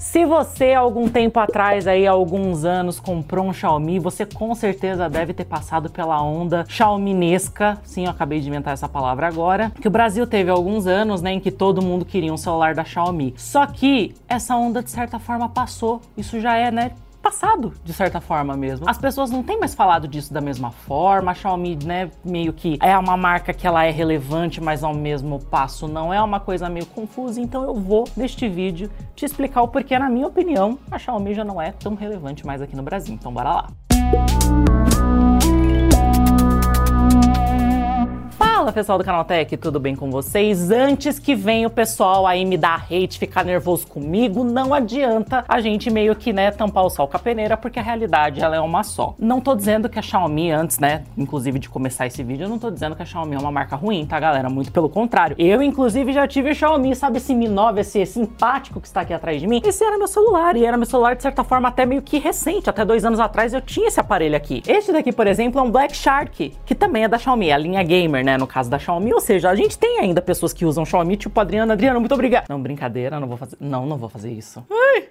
Se você algum tempo atrás aí, alguns anos, comprou um Xiaomi, você com certeza deve ter passado pela onda Xiaominesca. Sim, eu acabei de inventar essa palavra agora. Que o Brasil teve alguns anos, né, em que todo mundo queria um celular da Xiaomi. Só que essa onda de certa forma passou. Isso já é, né, passado, de certa forma mesmo. As pessoas não têm mais falado disso da mesma forma. A Xiaomi, né, meio que é uma marca que ela é relevante, mas ao mesmo passo não é uma coisa meio confusa. Então eu vou, neste vídeo, te explicar o porquê, na minha opinião, a Xiaomi já não é tão relevante mais aqui no Brasil. Então bora lá. Fala pessoal do Canal Tech, tudo bem com vocês? Antes que venha o pessoal aí me dar hate, ficar nervoso comigo, não adianta a gente meio que, né, tampar o sol com a peneira, porque a realidade ela é uma só. Não tô dizendo que a Xiaomi antes, né, inclusive de começar esse vídeo, eu não tô dizendo que a Xiaomi é uma marca ruim, tá galera? Muito pelo contrário. Eu, inclusive, já tive Xiaomi, sabe esse Mi 9, esse simpático que está aqui atrás de mim? Esse era meu celular, e era meu celular de certa forma até meio que recente, até dois anos atrás eu tinha esse aparelho aqui. Este daqui, por exemplo, é um Black Shark, que também é da Xiaomi, a linha gamer, né, no caso da Xiaomi, ou seja, a gente tem ainda pessoas que usam Xiaomi, tipo Adriana. Adriana, muito obrigada. Não, brincadeira, não vou fazer. Não, não vou fazer isso. Ai,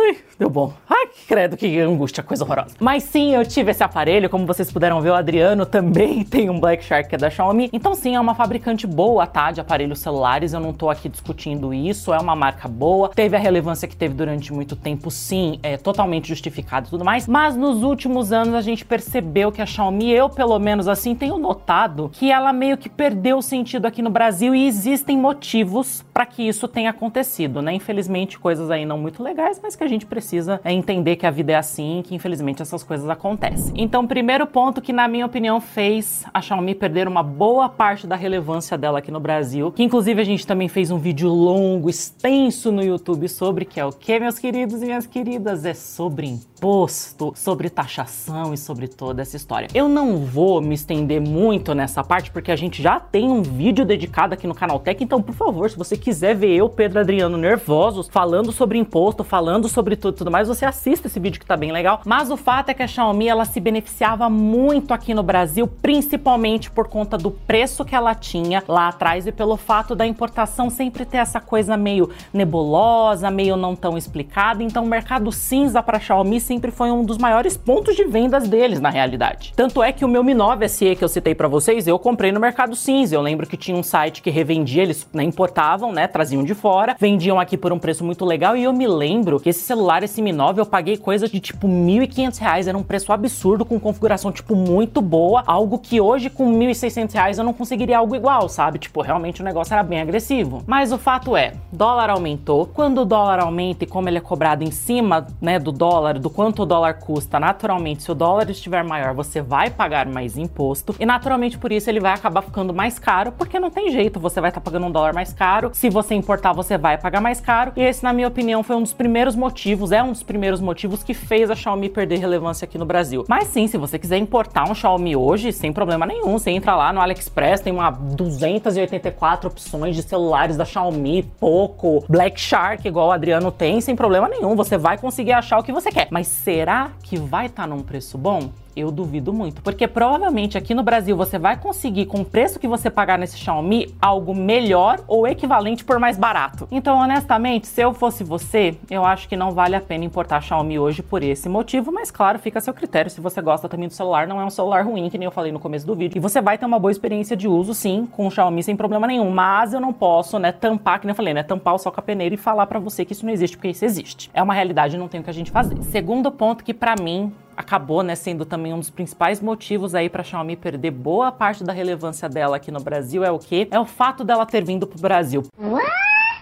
ai. Deu bom. Ai, credo, que angústia, coisa horrorosa. Mas sim, eu tive esse aparelho, como vocês puderam ver, o Adriano também tem um Black Shark que é da Xiaomi. Então sim, é uma fabricante boa, tá, de aparelhos celulares, eu não tô aqui discutindo isso, é uma marca boa. Teve a relevância que teve durante muito tempo, sim, é totalmente justificado e tudo mais. Mas nos últimos anos a gente percebeu que a Xiaomi, eu pelo menos assim, tenho notado que ela meio que perdeu o sentido aqui no Brasil e existem motivos para que isso tenha acontecido, né? Infelizmente, coisas aí não muito legais, mas que a gente precisa entender que a vida é assim, que infelizmente essas coisas acontecem. Então, primeiro ponto que na minha opinião fez a Xiaomi perder uma boa parte da relevância dela aqui no Brasil, que inclusive a gente também fez um vídeo longo, extenso no YouTube sobre que é o que, meus queridos e minhas queridas, é sobre imposto, sobre taxação e sobre toda essa história. Eu não vou me estender muito nessa parte porque a gente já tem um vídeo dedicado aqui no Canal Tech, então por favor, se você quiser ver eu, Pedro Adriano, nervosos, falando sobre imposto, falando sobre tudo tudo mais, você assista esse vídeo que tá bem legal. Mas o fato é que a Xiaomi ela se beneficiava muito aqui no Brasil, principalmente por conta do preço que ela tinha lá atrás e pelo fato da importação sempre ter essa coisa meio nebulosa, meio não tão explicada. Então o mercado cinza para Xiaomi sempre foi um dos maiores pontos de vendas deles na realidade. Tanto é que o meu Mi 9 SE que eu citei para vocês, eu comprei no mercado cinza. Eu lembro que tinha um site que revendia, eles né, importavam, né, traziam de fora, vendiam aqui por um preço muito legal e eu me lembro que esse celular, esse Mi 9, eu paguei coisa de tipo R$ 1.500, era um preço absurdo com configuração tipo muito boa, algo que hoje com R$ 1.600 eu não conseguiria algo igual, sabe? Tipo, realmente o negócio era bem agressivo. Mas o fato é, dólar aumentou. Quando o dólar aumenta e como ele é cobrado em cima, né, do dólar, do quanto o dólar custa, naturalmente, se o dólar estiver maior, você vai pagar mais imposto. E naturalmente por isso ele vai acabar ficando mais caro, porque não tem jeito, você vai estar tá pagando um dólar mais caro. Se você importar, você vai pagar mais caro. E esse, na minha opinião, foi um dos primeiros motivos, é um dos primeiros motivos que fez a Xiaomi perder relevância aqui no Brasil. Mas sim, se você quiser importar um Xiaomi hoje, sem problema nenhum, você entra lá no AliExpress, tem uma 284 opções de celulares da Xiaomi, Poco, Black Shark, igual o Adriano tem, sem problema nenhum. Você vai conseguir achar o que você quer. Mas será que vai estar tá num preço bom? Eu duvido muito, porque provavelmente aqui no Brasil você vai conseguir com o preço que você pagar nesse Xiaomi algo melhor ou equivalente por mais barato. Então, honestamente, se eu fosse você, eu acho que não vale a pena importar Xiaomi hoje por esse motivo, mas claro, fica a seu critério. Se você gosta também do celular, não é um celular ruim, que nem eu falei no começo do vídeo. E você vai ter uma boa experiência de uso, sim, com o Xiaomi sem problema nenhum. Mas eu não posso, né, tampar, que nem eu falei, né, tampar o sol com a peneira e falar para você que isso não existe, porque isso existe. É uma realidade e não tem o que a gente fazer. Segundo ponto que para mim acabou né, sendo também um dos principais motivos aí para a Xiaomi perder boa parte da relevância dela aqui no Brasil é o que? É o fato dela ter vindo para o Brasil. What?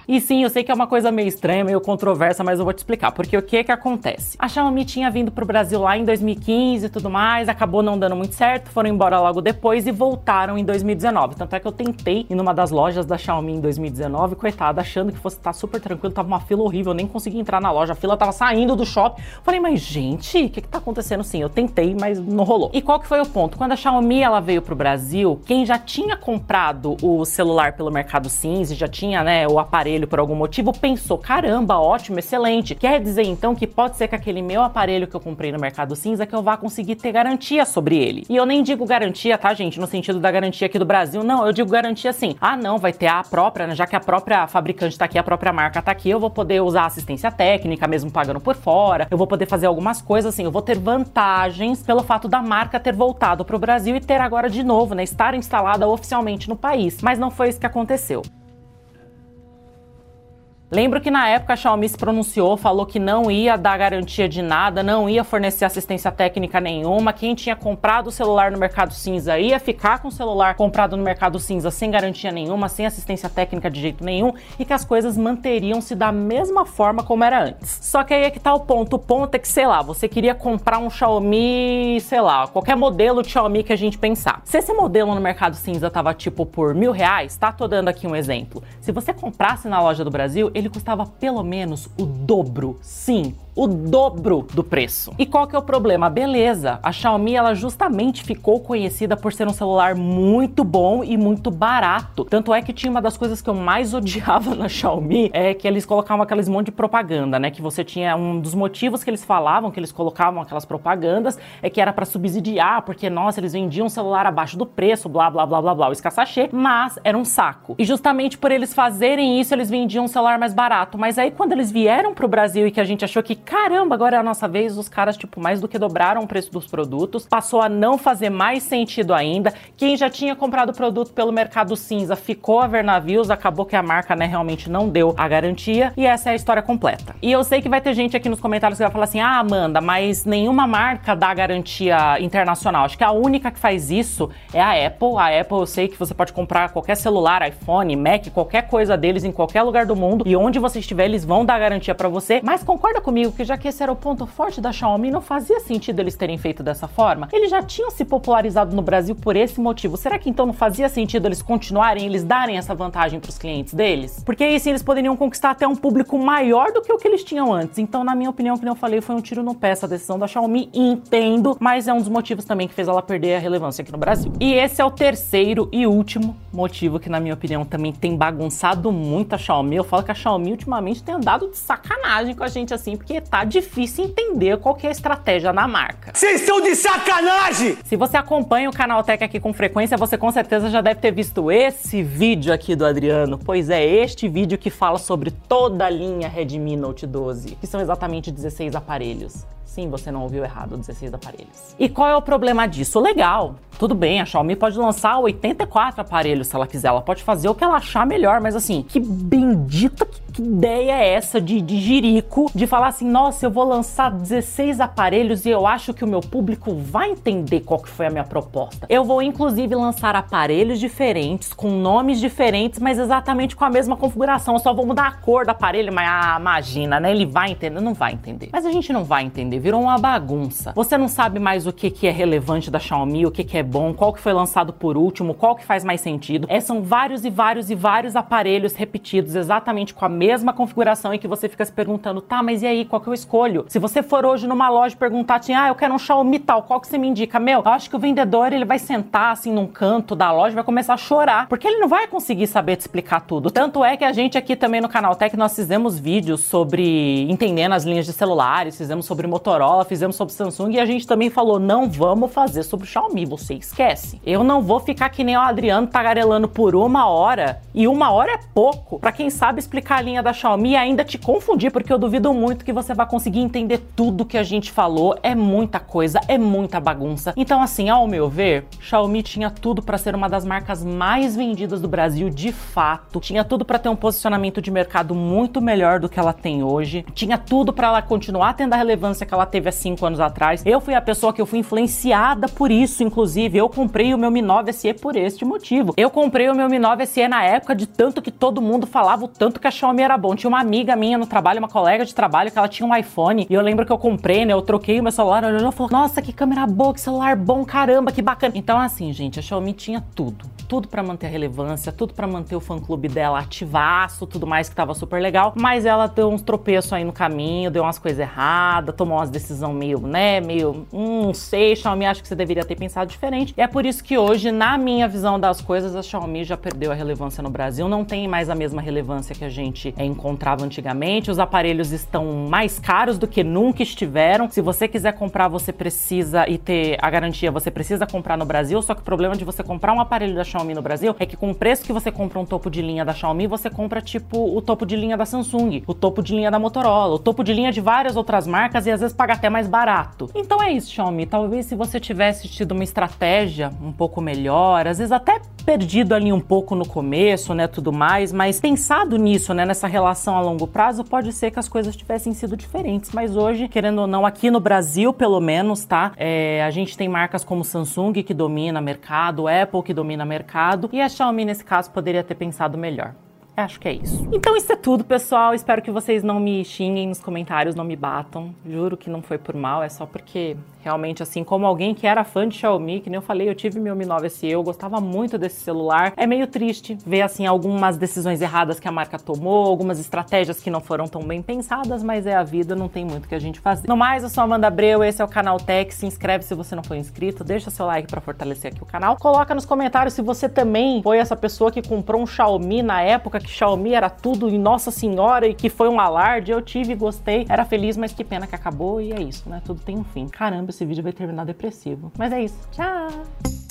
E sim, eu sei que é uma coisa meio estranha, meio controversa, mas eu vou te explicar. Porque o que que acontece? A Xiaomi tinha vindo pro Brasil lá em 2015 e tudo mais, acabou não dando muito certo, foram embora logo depois e voltaram em 2019. Tanto é que eu tentei ir numa das lojas da Xiaomi em 2019, coitada, achando que fosse estar super tranquilo, tava uma fila horrível, eu nem consegui entrar na loja, a fila tava saindo do shopping. Falei, mas gente, o que que tá acontecendo? Sim, eu tentei, mas não rolou. E qual que foi o ponto? Quando a Xiaomi ela veio pro Brasil, quem já tinha comprado o celular pelo Mercado Cinza, já tinha, né, o aparelho aparelho por algum motivo, pensou: caramba, ótimo, excelente. Quer dizer então que pode ser que aquele meu aparelho que eu comprei no Mercado Cinza que eu vá conseguir ter garantia sobre ele. E eu nem digo garantia, tá, gente, no sentido da garantia aqui do Brasil, não, eu digo garantia assim. Ah, não, vai ter a própria, né, já que a própria fabricante tá aqui, a própria marca tá aqui, eu vou poder usar assistência técnica, mesmo pagando por fora, eu vou poder fazer algumas coisas assim, eu vou ter vantagens pelo fato da marca ter voltado pro Brasil e ter agora de novo, né, estar instalada oficialmente no país. Mas não foi isso que aconteceu. Lembro que na época a Xiaomi se pronunciou, falou que não ia dar garantia de nada, não ia fornecer assistência técnica nenhuma. Quem tinha comprado o celular no mercado cinza ia ficar com o celular comprado no mercado cinza sem garantia nenhuma, sem assistência técnica de jeito nenhum e que as coisas manteriam-se da mesma forma como era antes. Só que aí é que tá o ponto. O ponto é que, sei lá, você queria comprar um Xiaomi, sei lá, qualquer modelo de Xiaomi que a gente pensar. Se esse modelo no mercado cinza tava tipo por mil reais, tá? Tô dando aqui um exemplo. Se você comprasse na loja do Brasil, ele custava pelo menos o dobro. Sim, o dobro do preço. E qual que é o problema? Beleza, a Xiaomi ela justamente ficou conhecida por ser um celular muito bom e muito barato. Tanto é que tinha uma das coisas que eu mais odiava na Xiaomi é que eles colocavam aqueles monte de propaganda, né? Que você tinha um dos motivos que eles falavam que eles colocavam aquelas propagandas é que era para subsidiar, porque nossa, eles vendiam um celular abaixo do preço, blá blá blá blá blá, o escassachê, mas era um saco. E justamente por eles fazerem isso, eles vendiam um celular mais barato. Mas aí quando eles vieram pro Brasil e que a gente achou que caramba, agora é a nossa vez, os caras, tipo, mais do que dobraram o preço dos produtos, passou a não fazer mais sentido ainda. Quem já tinha comprado o produto pelo mercado cinza ficou a ver navios, acabou que a marca, né, realmente não deu a garantia, e essa é a história completa. E eu sei que vai ter gente aqui nos comentários que vai falar assim: ah, Amanda, mas nenhuma marca dá garantia internacional. Acho que a única que faz isso é a Apple. A Apple, eu sei que você pode comprar qualquer celular, iPhone, Mac, qualquer coisa deles em qualquer lugar do mundo, e onde você estiver, eles vão dar garantia para você. Mas concorda comigo que já que esse era o ponto forte da Xiaomi, não fazia sentido eles terem feito dessa forma? Eles já tinham se popularizado no Brasil por esse motivo. Será que então não fazia sentido eles continuarem, eles darem essa vantagem para os clientes deles? Porque aí sim eles poderiam conquistar até um público maior do que o que eles tinham antes. Então, na minha opinião, como eu falei, foi um tiro no pé essa decisão da Xiaomi. Entendo, mas é um dos motivos também que fez ela perder a relevância aqui no Brasil. E esse é o terceiro e último motivo que, na minha opinião, também tem bagunçado muito a Xiaomi. Eu falo que a Xiaomi ultimamente tem andado de sacanagem com a gente assim, porque tá difícil entender qual que é a estratégia da marca. Vocês estão de sacanagem! Se você acompanha o canal Tech aqui com frequência, você com certeza já deve ter visto esse vídeo aqui do Adriano. Pois é, este vídeo que fala sobre toda a linha Redmi Note 12, que são exatamente 16 aparelhos. Sim, você não ouviu errado, 16 aparelhos. E qual é o problema disso? Legal, tudo bem, a Xiaomi pode lançar 84 aparelhos se ela quiser, ela pode fazer o que ela achar melhor, mas assim, que bendita que, ideia é essa de, de jirico de falar assim, nossa, eu vou lançar 16 aparelhos e eu acho que o meu público vai entender qual que foi a minha proposta. Eu vou inclusive lançar aparelhos diferentes, com nomes diferentes, mas exatamente com a mesma configuração, eu só vou mudar a cor do aparelho, mas ah, imagina, né? Ele vai entender, não vai entender. Mas a gente não vai entender, virou uma bagunça. Você não sabe mais o que, que é relevante da Xiaomi, o que, que é bom, qual que foi lançado por último, qual que faz mais sentido. É, são vários e vários e vários aparelhos repetidos exatamente com a mesma configuração e que você fica se perguntando, tá, mas e aí, qual que eu escolho? Se você for hoje numa loja perguntar assim, ah, eu quero um Xiaomi tal, qual que você me indica? Meu, eu acho que o vendedor, ele vai sentar assim num canto da loja vai começar a chorar, porque ele não vai conseguir saber te explicar tudo. Tanto é que a gente aqui também no canal Tech, nós fizemos vídeos sobre entendendo as linhas de celulares, fizemos sobre Motorola, fizemos sobre Samsung e a gente também falou, não vamos fazer sobre o Xiaomi, você esquece. Eu não vou ficar que nem o Adriano tagarelando por uma hora, e uma hora é pouco, para quem sabe explicar a linha da Xiaomi e ainda te confundir, porque eu duvido muito que você vai conseguir entender tudo que a gente falou. É muita coisa, é muita bagunça. Então, assim, ao meu ver, Xiaomi tinha tudo para ser uma das marcas mais vendidas do Brasil de fato. Tinha tudo para ter um posicionamento de mercado muito melhor do que ela tem hoje. Tinha tudo para ela continuar tendo a relevância que ela teve há cinco anos atrás. Eu fui a pessoa que eu fui influenciada por isso, inclusive. Eu comprei o meu Mi 9 SE por este motivo. Eu comprei o meu Mi 9 SE na época de tanto que todo mundo falava o tanto que a Xiaomi era bom. Tinha uma amiga minha no trabalho, uma colega de trabalho, que ela tinha um iPhone. E eu lembro que eu comprei, né? Eu troquei o meu celular, ela olhou e falou: Nossa, que câmera boa, que celular bom, caramba, que bacana. Então, assim, gente, a Xiaomi tinha tudo. Tudo para manter a relevância, tudo para manter o fã-clube dela ativaço, tudo mais que tava super legal. Mas ela deu uns tropeços aí no caminho, deu umas coisas erradas, tomou umas decisões meio, né? Meio, hum, não sei, Xiaomi, acho que você deveria ter pensado diferente. E é por isso que hoje, na minha visão das coisas, a Xiaomi já perdeu a relevância no Brasil, não tem mais a mesma relevância que a gente é, encontrava antigamente. Os aparelhos estão mais caros do que nunca estiveram. Se você quiser comprar, você precisa e ter a garantia, você precisa comprar no Brasil. Só que o problema de você comprar um aparelho da Xiaomi no Brasil é que com o preço que você compra um topo de linha da Xiaomi, você compra tipo o topo de linha da Samsung, o topo de linha da Motorola, o topo de linha de várias outras marcas e às vezes paga até mais barato. Então é isso, Xiaomi. Talvez se você tivesse tido uma estratégia um pouco melhor, às vezes até perdido ali um pouco no começo, né, tudo mais, mas pensado nisso, né, nessa relação a longo prazo, pode ser que as coisas tivessem sido diferentes. Mas hoje, querendo ou não, aqui no Brasil, pelo menos, tá, é, a gente tem marcas como Samsung que domina mercado, Apple que domina mercado e a Xiaomi nesse caso poderia ter pensado melhor. Acho que é isso. Então isso é tudo, pessoal. Espero que vocês não me xinguem nos comentários, não me batam. Juro que não foi por mal, é só porque realmente, assim, como alguém que era fã de Xiaomi, que nem eu falei, eu tive meu Mi 9 SE, eu gostava muito desse celular. É meio triste ver, assim, algumas decisões erradas que a marca tomou, algumas estratégias que não foram tão bem pensadas, mas é a vida, não tem muito que a gente fazer. No mais, eu sou Amanda Abreu, esse é o canal Tech. Se inscreve se você não for inscrito, deixa seu like para fortalecer aqui o canal. Coloca nos comentários se você também foi essa pessoa que comprou um Xiaomi na época que Xiaomi era tudo e Nossa Senhora e que foi um alarde. Eu tive, gostei, era feliz, mas que pena que acabou e é isso, né? Tudo tem um fim. Caramba, esse vídeo vai terminar depressivo. Mas é isso. Tchau!